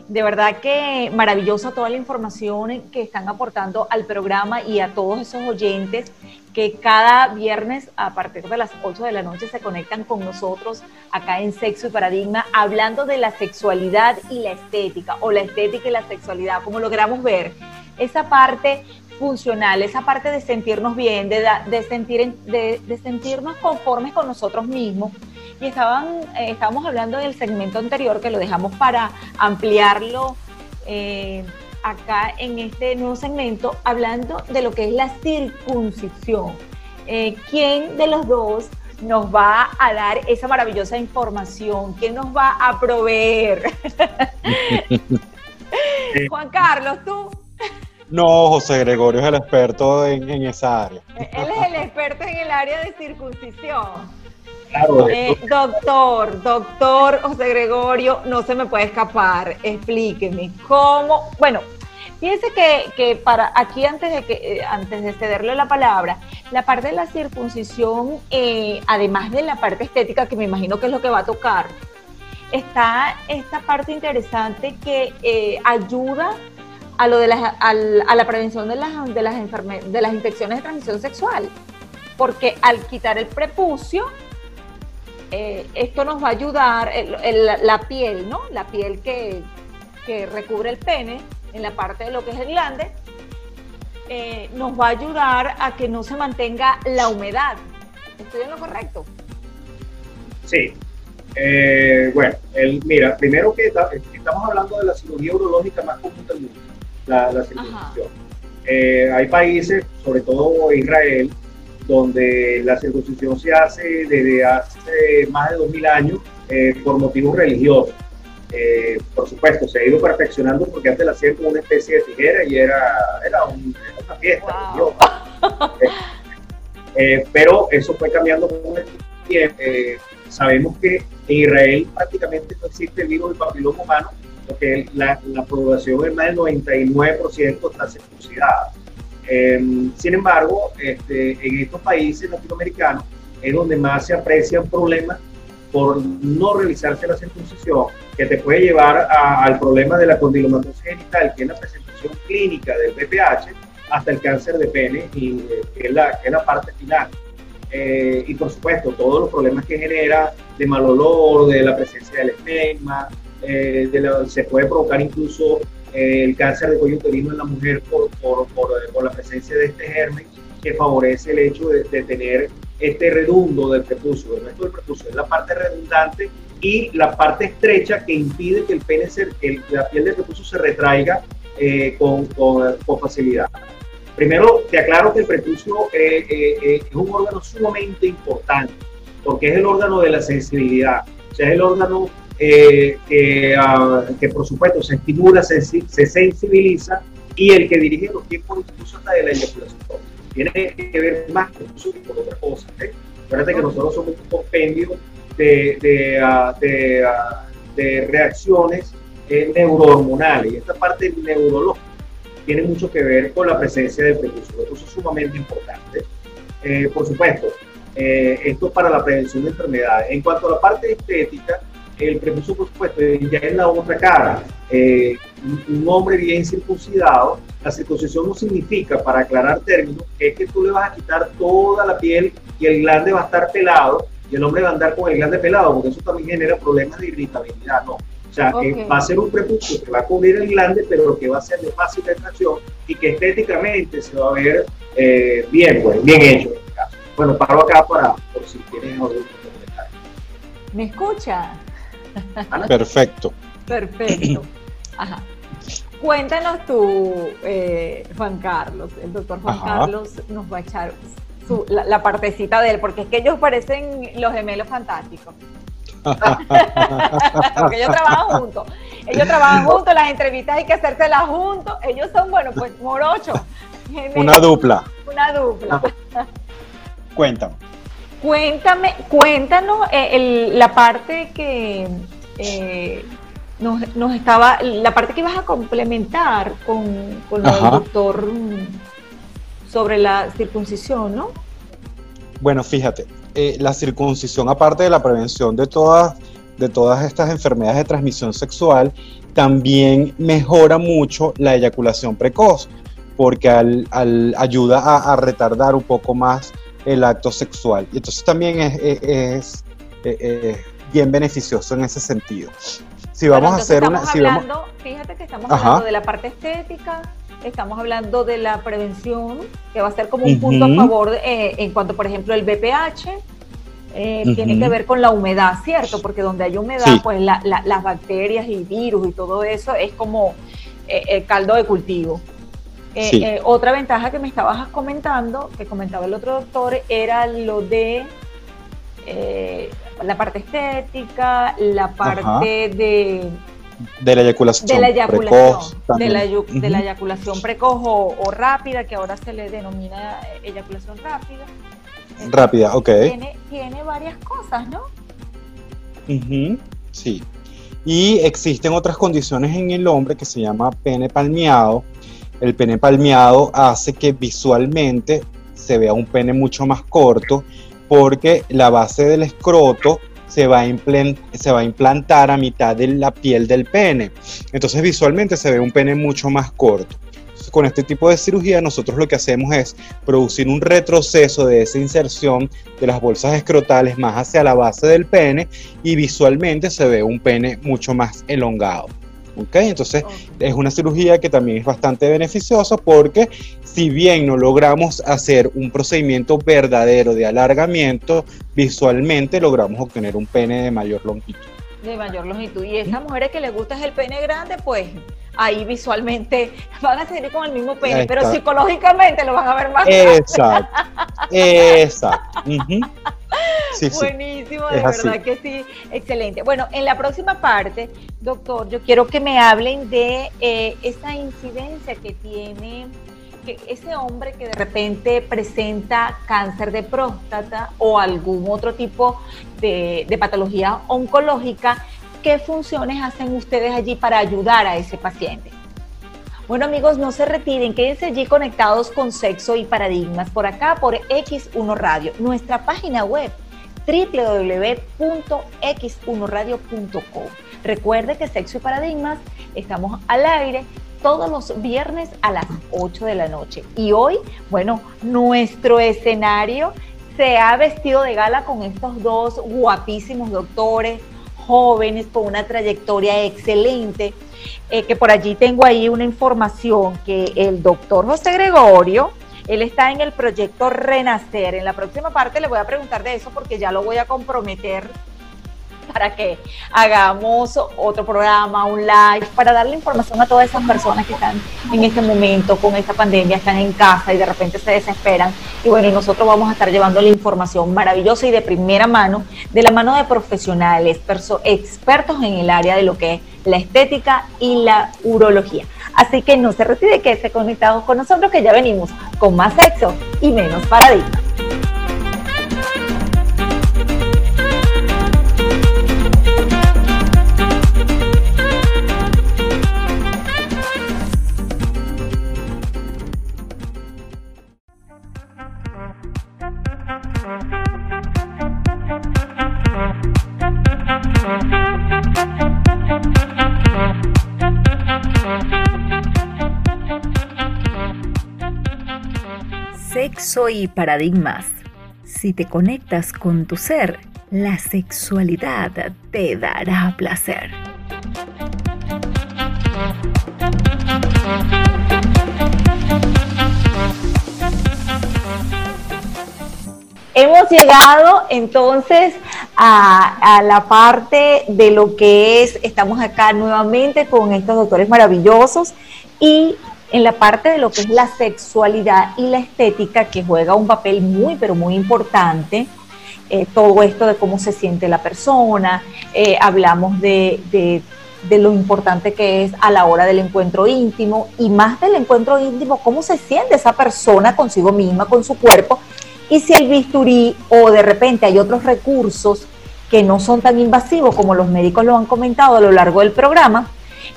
De verdad que maravillosa toda la información que están aportando al programa y a todos esos oyentes que cada viernes a partir de las 8 de la noche se conectan con nosotros acá en Sexo y Paradigma hablando de la sexualidad y la estética o la estética y la sexualidad, como logramos ver. Esa parte funcional, esa parte de sentirnos bien, de, de sentir, de, de, sentirnos conformes con nosotros mismos. Y estaban, eh, estábamos hablando del segmento anterior que lo dejamos para ampliarlo eh, acá en este nuevo segmento, hablando de lo que es la circuncisión. Eh, ¿Quién de los dos nos va a dar esa maravillosa información? ¿Quién nos va a proveer? *laughs* *laughs* Juan Carlos, tú. No, José Gregorio es el experto en, esa área. Él es el experto en el área de circuncisión. Eh, doctor, doctor José Gregorio, no se me puede escapar. Explíqueme cómo. Bueno, fíjense que, para aquí antes de que eh, antes de cederle la palabra, la parte de la circuncisión, eh, además de la parte estética que me imagino que es lo que va a tocar, está esta parte interesante que ayuda a lo de la, a la prevención de las, de, las de las infecciones de transmisión sexual. Porque al quitar el prepucio, eh, esto nos va a ayudar, la piel, ¿no? La piel que, que, recubre el pene, en la parte de lo que es el glande, eh, nos va a ayudar a que no se mantenga la humedad. ¿Estoy en lo correcto? Sí. Eh, bueno, el, mira, primero que estamos hablando de la cirugía urológica más común del mundo la, circuncisión. Eh, hay países, sobre todo Israel, donde la circuncisión se hace desde hace más de 2000 años eh, por motivos religiosos. Eh, por supuesto, se ha ido perfeccionando porque antes la hacían como una especie de tijera y era, era, una fiesta pero eso fue cambiando con el tiempo. sabemos que en Israel prácticamente no existe el virus del papiloma humano porque la, la población es más del 99% está circuncidada. Em, sin embargo, este, en estos países latinoamericanos es donde más se aprecian problemas por no realizarse la circuncisión, que te puede llevar al problema de la condilomatosis genital, que es la presentación clínica del BPH, hasta el cáncer de pene, y, eh, que, es la, que es la parte final. Eh, y por supuesto, todos los problemas que genera de mal olor, de la presencia del estigma, eh, se puede provocar incluso eh, el cáncer de cuello uterino en la mujer por, por, por, la presencia de este germen que favorece el hecho de, tener este redundo del prepucio. El resto del prepucio es la parte redundante y la parte estrecha que impide que el pene, se, que la piel del prepucio se retraiga eh, con, con, con, facilidad. Primero, te aclaro que el prepucio eh, eh, es un órgano sumamente importante, porque es el órgano de la sensibilidad, o sea, es el órgano que, uh, que, por supuesto se estimula, se, se, sensibiliza y el que dirige los tiempos incluso hasta de la eyaculación. Tiene que ver más con eso que con otra cosa. ¿eh? Que nosotros somos un compendio de, de, uh, de, uh, de reacciones eh, neurohormonales y esta parte neurológica tiene mucho que ver con la presencia del precursor. Eso es sumamente importante. Eh, por supuesto, eh, esto para la prevención de enfermedades. En cuanto a la parte estética, el prepucio, por supuesto, ya es la otra cara. Eh, un hombre bien circuncidado, la circuncisión no significa, para aclarar términos, que es que tú le vas a quitar toda la piel y el glande va a estar pelado y el hombre va a andar con el glande pelado, porque eso también genera problemas de irritabilidad. No. O sea, okay. que va a ser un prepucio que va a cubrir el glande, pero que va a ser de fácil extracción y que estéticamente se va a ver eh, bien, pues, bien hecho en este caso. Bueno, paro acá para, por si tienen algún comentario. ¿Me escucha? Perfecto. Perfecto. *clears throat* Ajá. Cuéntanos tú, eh, Juan Carlos. El doctor Juan Ajá. Carlos nos va a echar su, la, la, partecita de él, porque es que ellos parecen los gemelos fantásticos. *laughs* porque ellos trabajan juntos. Ellos trabajan juntos, las entrevistas hay que hacérselas juntos. Ellos son, bueno, pues morochos. Una dupla. Una dupla. Cuéntame. Cuéntame, cuéntanos eh, el, la parte que eh, nos, nos, estaba, la parte que ibas a complementar con, con el doctor sobre la circuncisión, ¿no? Bueno, fíjate, eh, la circuncisión, aparte de la prevención de todas, de todas estas enfermedades de transmisión sexual, también mejora mucho la eyaculación precoz, porque al, al ayuda a, a retardar un poco más el acto sexual. Y entonces también es, es, es, es, bien beneficioso en ese sentido. Si vamos a hacer una... Si hablando, vamos, fíjate que estamos Ajá. hablando de la parte estética, estamos hablando de la prevención, que va a ser como un punto uh -huh. a favor eh, en cuanto, por ejemplo, el BPH. Eh, uh -huh. Tiene que ver con la humedad, ¿cierto? Porque donde hay humedad, sí. pues la, la, las bacterias y virus y todo eso es como eh, el caldo de cultivo. Eh, sí. eh, otra ventaja que me estabas comentando, que comentaba el otro doctor, era lo de eh, la parte estética, la parte Ajá. de... De la eyaculación, de la eyaculación precoz. De la, uh -huh. de la eyaculación precoz o, o, rápida, que ahora se le denomina eyaculación rápida. Rápida, ok. Tiene, tiene varias cosas, ¿no? Uh -huh. Sí. Y existen otras condiciones en el hombre que se llama pene palmeado, el pene palmeado hace que visualmente se vea un pene mucho más corto porque la base del escroto se va, se va, a implantar a mitad de la piel del pene. Entonces visualmente se ve un pene mucho más corto. Con este tipo de cirugía nosotros lo que hacemos es producir un retroceso de esa inserción de las bolsas escrotales más hacia la base del pene y visualmente se ve un pene mucho más elongado. ¿Okay? Entonces es una cirugía que también es bastante beneficiosa porque si bien no logramos hacer un procedimiento verdadero de alargamiento, visualmente logramos obtener un pene de mayor longitud. De mayor longitud. Y a esas mujeres que les gusta el pene grande, pues ahí visualmente *laughs* van a seguir con el mismo pene, pero psicológicamente lo van a ver más Exacto. *laughs* Exacto. Uh -huh. Sí, Buenísimo, sí. de verdad así. que sí, excelente. Bueno, en la próxima parte, doctor, yo quiero que me hablen de eh, esa incidencia que tiene que ese hombre que de repente presenta cáncer de próstata o algún otro tipo de, de patología oncológica, ¿qué funciones hacen ustedes allí para ayudar a ese paciente? Bueno amigos, no se retiren, quédense allí conectados con Sexo y Paradigmas por acá por X1 Radio, nuestra página web www.x1radio.com. Recuerde que Sexo y Paradigmas estamos al aire todos los viernes a las 8 de la noche. Y hoy, bueno, nuestro escenario se ha vestido de gala con estos dos guapísimos doctores, jóvenes, con una trayectoria excelente eh, que por allí tengo ahí una información que el doctor José Gregorio, él está en el proyecto Renacer. En la próxima parte le voy a preguntar de eso porque ya lo voy a comprometer para que hagamos otro programa, un live, para darle información a todas esas personas que están en este momento con esta pandemia, están en casa y de repente se desesperan. Y bueno, nosotros vamos a estar llevando la información maravillosa y de primera mano, de la mano de profesionales, expertos en el área de lo que es la estética y la urología. Así que no se retire, que esté conectados con nosotros, que ya venimos con más sexo y menos paradigma. Sexo y paradigmas. Si te conectas con tu ser, la sexualidad te dará placer. Llegado entonces a, la parte de lo que es, estamos acá nuevamente con estos doctores maravillosos y en la parte de lo que es la sexualidad y la estética, que juega un papel muy, pero muy importante. Eh, todo esto de cómo se siente la persona, eh, hablamos de, de, lo importante que es a la hora del encuentro íntimo y más del encuentro íntimo, cómo se siente esa persona consigo misma, con su cuerpo, y si el bisturí o de repente hay otros recursos que no son tan invasivos como los médicos lo han comentado a lo largo del programa,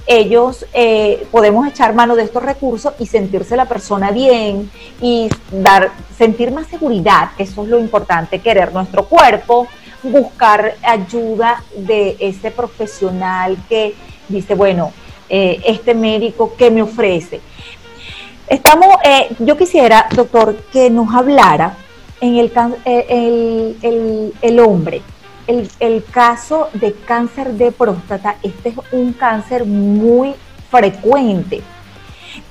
ellos eh, podemos echar mano de estos recursos y sentirse la persona bien y dar, sentir más seguridad, eso es lo importante, querer nuestro cuerpo, buscar ayuda de ese profesional que dice, bueno, eh, este médico, ¿qué me ofrece? Estamos, eh, yo quisiera, doctor, que nos hablara en el, el, el hombre el, caso de cáncer de próstata, este es un cáncer muy frecuente.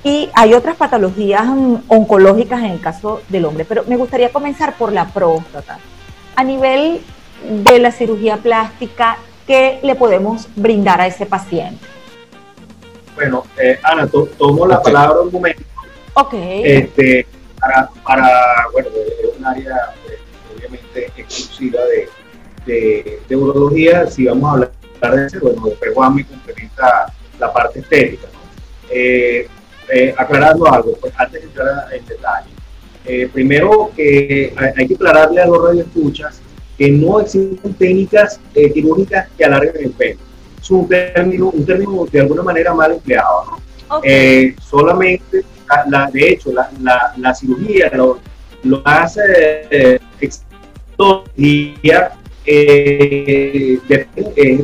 Y hay otras patologías oncológicas en el caso del hombre, pero me gustaría comenzar por la próstata. A nivel de la cirugía plástica, ¿qué le podemos brindar a ese paciente? Bueno, eh, Ana, tomo la palabra un momento. Ok. Este, para, para, bueno, es un área eh, obviamente exclusiva de, de, urología, si vamos a hablar de eso, bueno, después Juan me complementa la parte estética. Eh, eh, aclarando algo, pues antes de entrar en detalle. Eh, primero, que hay, que aclararle a los radioescuchas que no existen técnicas quirúrgicas que alarguen el pelo. Es un término, un término de alguna manera mal empleado. solamente, la, de hecho, la, la, la cirugía lo, lo hace eh, eh,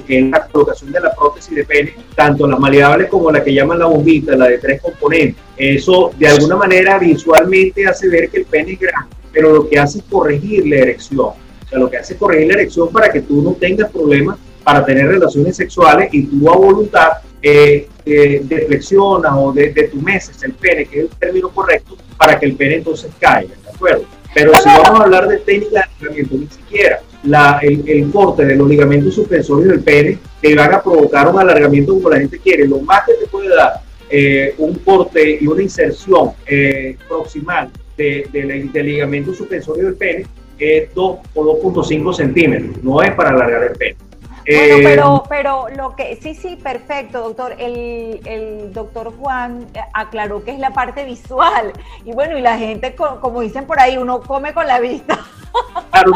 en, la colocación de la prótesis de pene, tanto las maleables como la que llaman la bombita, la de tres componentes. Eso de alguna manera visualmente hace ver que el pene es grande, pero lo que hace es corregir la erección. O sea, lo que hace es corregir la erección para que tú no tengas problemas para tener relaciones sexuales y tú a voluntad eh, eh deflexionas o de, de tu meses el pene, que es el término correcto, para que el pene entonces caiga, ¿de acuerdo? Pero si vamos a hablar de técnica de entrenamiento, ni siquiera la, el, corte de los ligamentos suspensorios del pene te van a provocar un alargamiento como la gente quiere. Lo más que te puede dar eh, un corte y una inserción eh, proximal de, del ligamento suspensorio del pene es 2 o 2.5 centímetros. No es para alargar el pene. Bueno, eh, pero, pero lo que, sí, sí, perfecto, doctor. El, el, doctor Juan aclaró que es la parte visual. Y bueno, y la gente, como dicen por ahí, uno come con la vista. *laughs* Claro,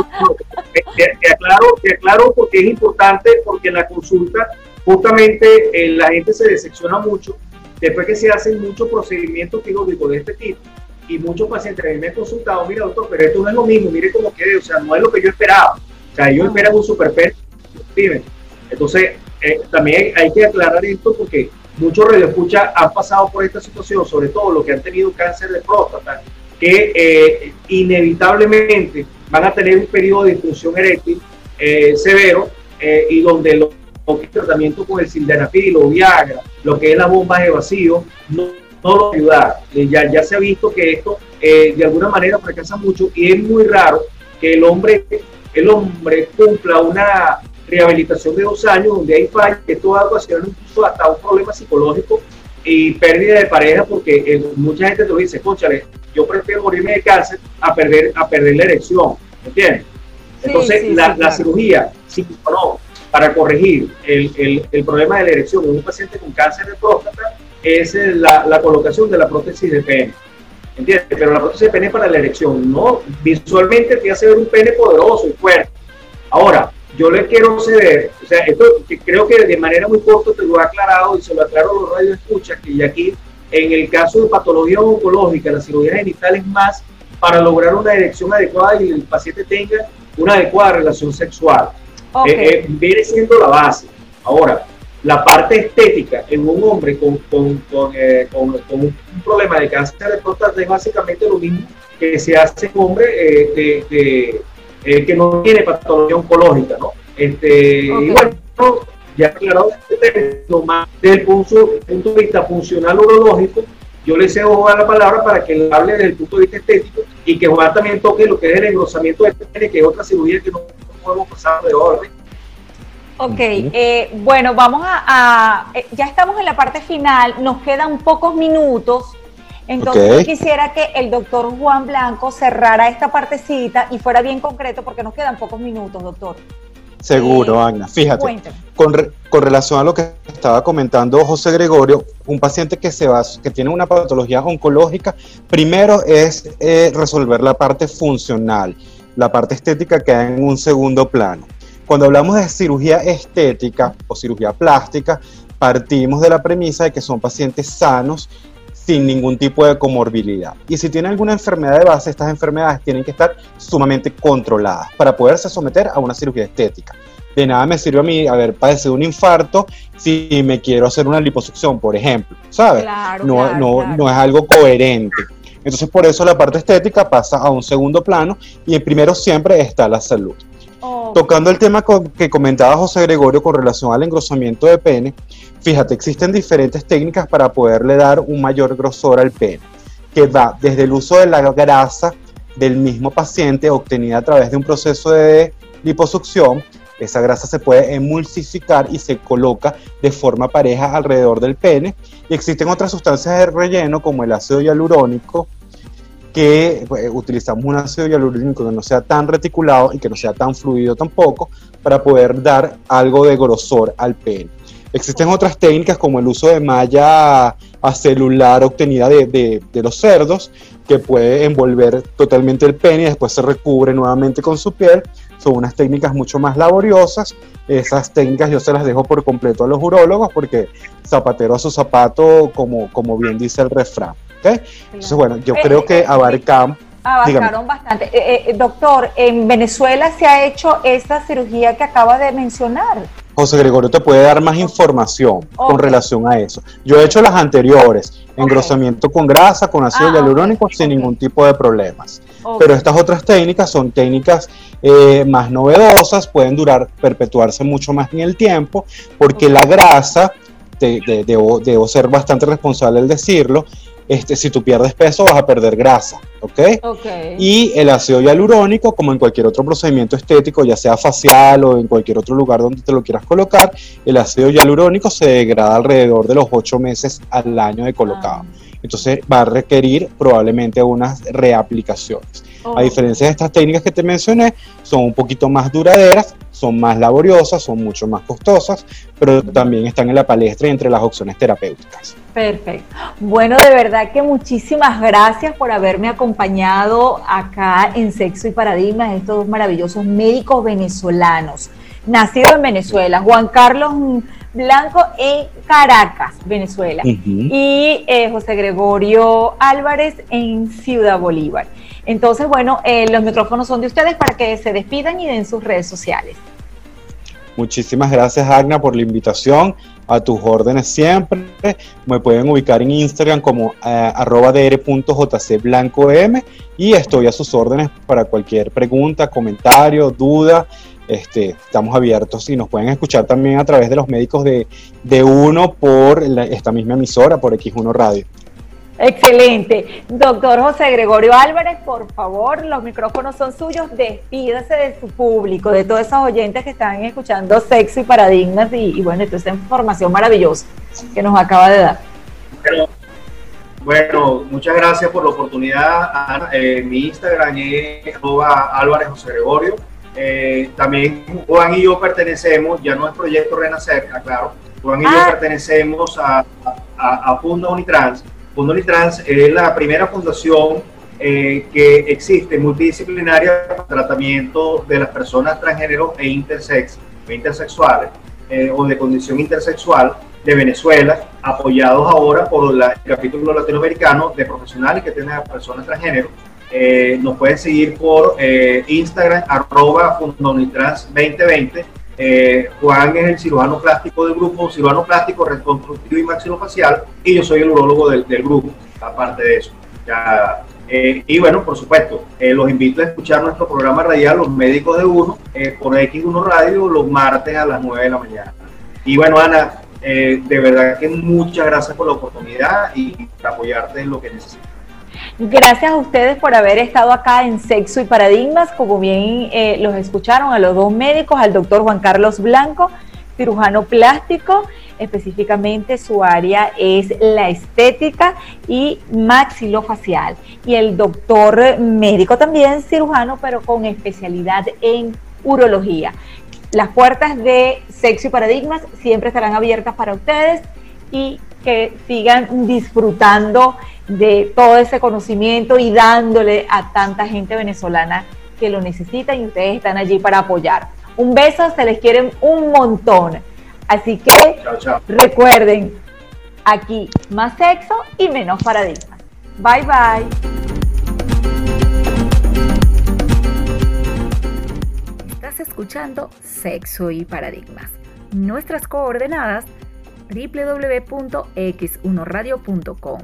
te, aclaro, porque es importante, porque en la consulta justamente eh, la gente se decepciona mucho después que se hacen muchos procedimientos quirúrgicos de este tipo y muchos pacientes me han consultado, mira doctor, pero esto no es lo mismo, mire cómo quede, o sea, no es lo que yo esperaba. O sea, ellos esperan un Entonces, eh, también hay que aclarar esto porque muchos radioescuchas han pasado por esta situación, sobre todo los que han tenido cáncer de próstata, que eh, inevitablemente van a tener un periodo de disfunción eréctil eh, severo y donde los, tratamientos con el sildenafil o Viagra, lo que es la bomba de vacío, no, no lo ayuda. Ya, ya se ha visto que esto de alguna manera fracasa mucho y es muy raro que el hombre, el hombre cumpla una rehabilitación de dos años donde hay fallo, que esto va a ocasionar incluso hasta un problema psicológico y pérdida de pareja porque eh, mucha gente te lo dice, conchale, yo prefiero morirme de cáncer a perder, a perder la erección, ¿entiendes? Entonces, la, cirugía, sí no, para corregir el, el, el, problema de la erección en un paciente con cáncer de próstata es la, la colocación de la prótesis de pene. ¿Entiendes? Pero la prótesis de pene es para la erección, ¿no? Visualmente te hace ver un pene poderoso y fuerte. Ahora, yo le quiero ceder, o sea, esto creo que de manera muy corta te lo he aclarado y se lo aclaro a los radioescuchas, que aquí, en el caso de patología oncológica, la cirugía genital es más para lograr una erección adecuada y el paciente tenga una adecuada relación sexual. Eh, eh, viene siendo la base. Ahora, la parte estética en un hombre con, con, con, eh, un problema de cáncer de próstata es básicamente lo mismo que se hace en un hombre de, que no tiene patología oncológica, ¿no? Este, Y bueno, ya aclarado este más desde el punto, punto, de vista funcional urológico, yo le cedo jugar la palabra para que él hable desde el punto de vista estético y que Juan también toque lo que es el engrosamiento de pene, que es otra cirugía que no podemos pasar de orden. Ok, eh, bueno, vamos a, eh, ya estamos en la parte final, nos quedan pocos minutos, entonces yo quisiera que el doctor Juan Blanco cerrara esta partecita y fuera bien concreto porque nos quedan pocos minutos, doctor. Seguro, eh, Agna. Fíjate, con, con, relación a lo que estaba comentando José Gregorio, un paciente que, se va, que tiene una patología oncológica, primero es eh, resolver la parte funcional, la parte estética queda en un segundo plano. Cuando hablamos de cirugía estética o cirugía plástica, partimos de la premisa de que son pacientes sanos sin ningún tipo de comorbilidad. Y si tiene alguna enfermedad de base, estas enfermedades tienen que estar sumamente controladas para poderse someter a una cirugía estética. De nada me sirve a mí haber padecido un infarto si me quiero hacer una liposucción, por ejemplo, ¿sabes? no, no, no es algo coherente. Entonces por eso la parte estética pasa a un segundo plano y el primero siempre está la salud. Tocando el tema que comentaba José Gregorio con relación al engrosamiento de pene, fíjate, existen diferentes técnicas para poderle dar un mayor grosor al pene, que va desde el uso de la grasa del mismo paciente obtenida a través de un proceso de liposucción, esa grasa se puede emulsificar y se coloca de forma pareja alrededor del pene. Y existen otras sustancias de relleno como el ácido hialurónico, que pues, utilizamos un ácido hialurónico que no sea tan reticulado y que no sea tan fluido tampoco para poder dar algo de grosor al pene. Existen otras técnicas como el uso de malla acelular obtenida de, de, los cerdos que puede envolver totalmente el pene y después se recubre nuevamente con su piel. Son unas técnicas mucho más laboriosas. Esas técnicas yo se las dejo por completo a los urólogos porque zapatero a su zapato, como, como bien dice el refrán. Entonces, bueno, yo creo eh, que eh, abarcamos... Abarcaron bastante. Eh, doctor, en Venezuela se ha hecho esta cirugía que acaba de mencionar. José Gregorio te puede dar más información con relación a eso. Yo he hecho las anteriores, engrosamiento con grasa, con ácido ah, hialurónico, sin ningún tipo de problemas. Pero estas otras técnicas son técnicas más novedosas, pueden durar, perpetuarse mucho más en el tiempo, porque la grasa, debo, debo ser bastante responsable al decirlo, este, si tú pierdes peso vas a perder grasa, ¿ok? Y el ácido hialurónico, como en cualquier otro procedimiento estético, ya sea facial o en cualquier otro lugar donde te lo quieras colocar, el ácido hialurónico se degrada alrededor de los ocho meses al año de colocado. Ah. Entonces va a requerir probablemente unas reaplicaciones. A diferencia de estas técnicas que te mencioné, son un poquito más duraderas, son más laboriosas, son mucho más costosas, pero también están en la palestra y entre las opciones terapéuticas. Perfecto. Bueno, de verdad que muchísimas gracias por haberme acompañado acá en Sexo y Paradigmas, estos dos maravillosos médicos venezolanos, nacidos en Venezuela, Juan Carlos Blanco en Caracas, Venezuela, y eh, José Gregorio Álvarez en Ciudad Bolívar. Entonces, bueno, eh, los micrófonos son de ustedes para que se despidan y den sus redes sociales. Muchísimas gracias, Agna, por la invitación. A tus órdenes siempre. Me pueden ubicar en Instagram como eh, arroba dr.jcblancom y estoy a sus órdenes para cualquier pregunta, comentario, duda. Este, estamos abiertos y nos pueden escuchar también a través de los médicos de, de Uno por esta misma emisora, por X1 Radio. Excelente. Doctor José Gregorio Álvarez, por favor, los micrófonos son suyos. Despídase de su público, de todos esos oyentes que están escuchando Sexo y Paradigmas y, bueno, toda esta información maravillosa que nos acaba de dar. Bueno, muchas gracias por la oportunidad. Eh, mi Instagram es Álvarez José Gregorio. Eh, también Juan y yo pertenecemos, ya no es Proyecto Renacer, claro, Juan y yo ah. pertenecemos a, a, a Funda Unitrans Fondo Trans es la primera fundación eh, que existe multidisciplinaria para tratamiento de las personas transgénero e intersex, e intersexuales eh, o de condición intersexual de Venezuela, apoyados ahora por el capítulo latinoamericano de profesionales que tienen a personas transgénero. Eh, nos pueden seguir por Instagram, arroba Fundonitrans 2020 eh, Juan es el cirujano plástico del grupo, cirujano plástico reconstructivo y maxilofacial, y yo soy el urólogo del, grupo, aparte de eso. Eh, y bueno, por supuesto, eh, los invito a escuchar nuestro programa radial, Los Médicos de Uno, por X1 Radio, los martes a las 9 de la mañana. Y bueno, Ana, de verdad que muchas gracias por la oportunidad y por apoyarte en lo que necesitas. Gracias a ustedes por haber estado acá en Sexo y Paradigmas, como bien eh, los escucharon a los dos médicos, al doctor Juan Carlos Blanco, cirujano plástico, específicamente su área es la estética y maxilofacial, y el doctor médico también cirujano, pero con especialidad en urología. Las puertas de Sexo y Paradigmas siempre estarán abiertas para ustedes y que sigan disfrutando de todo ese conocimiento y dándole a tanta gente venezolana que lo necesita y ustedes están allí para apoyar. Un beso, se les quieren un montón. Así que recuerden, aquí más sexo y menos paradigmas. Bye bye. Estás escuchando Sexo y Paradigmas. Nuestras coordenadas www.x1radio.com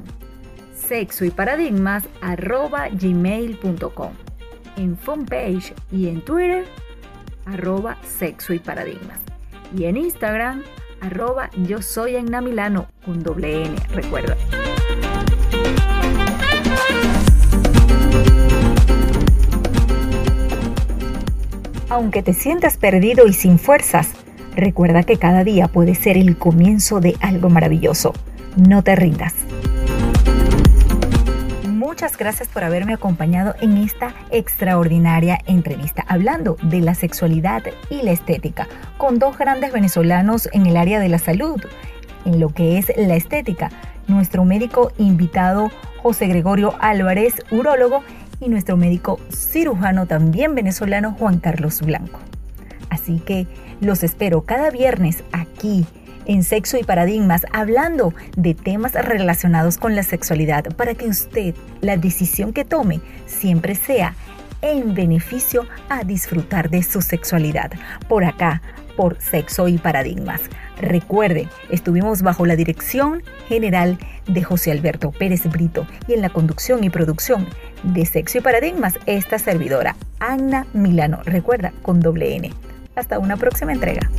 sexo y paradigmas arroba gmail.com en fanpage y en Twitter arroba sexo y paradigmas. Y en Instagram arroba yo soy en Milano con doble N, recuerda. Aunque te sientas perdido y sin fuerzas, recuerda que cada día puede ser el comienzo de algo maravilloso. No te rindas. Muchas gracias por haberme acompañado en esta extraordinaria entrevista hablando de la sexualidad y la estética con dos grandes venezolanos en el área de la salud. En lo que es la estética, nuestro médico invitado José Gregorio Álvarez, urólogo, y nuestro médico cirujano también venezolano Juan Carlos Blanco. Así que los espero cada viernes aquí en Sexo y Paradigmas, hablando de temas relacionados con la sexualidad para que usted, la decisión que tome, siempre sea en beneficio a disfrutar de su sexualidad. Por acá, por Sexo y Paradigmas. Recuerde, estuvimos bajo la dirección general de José Alberto Pérez Brito y en la conducción y producción de Sexo y Paradigmas, esta servidora, Anna Milano. Recuerda, con doble N. Hasta una próxima entrega.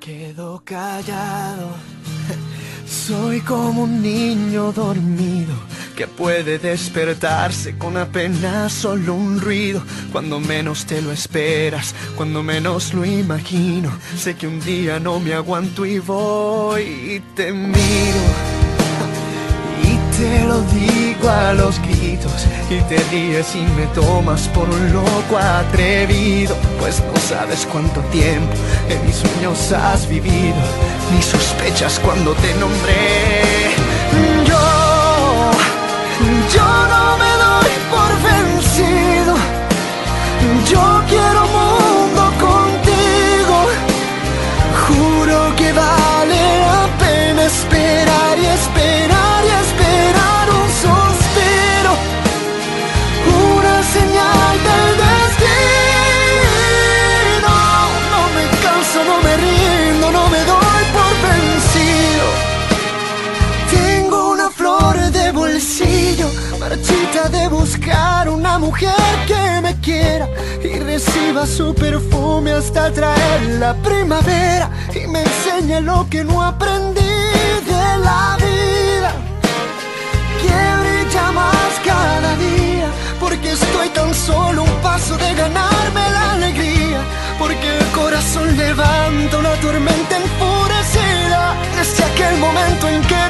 quedo callado. Soy como un niño dormido que puede despertarse con apenas solo un ruido. Cuando menos te lo esperas, cuando menos lo imagino. Sé que un día no me aguanto y voy y te miro te lo digo a los gritos y te ríes y me tomas por un loco atrevido, pues no sabes cuánto tiempo en mis sueños has vivido, ni sospechas cuando te nombré. Yo, yo no me doy por vencido, yo quiero buscar una mujer que me quiera y reciba su perfume hasta traer la primavera y me enseñe lo que no aprendí de la vida. Que brilla más cada día, porque estoy tan solo un paso de ganarme la alegría, porque el corazón levanta una tormenta enfurecida desde aquel momento en que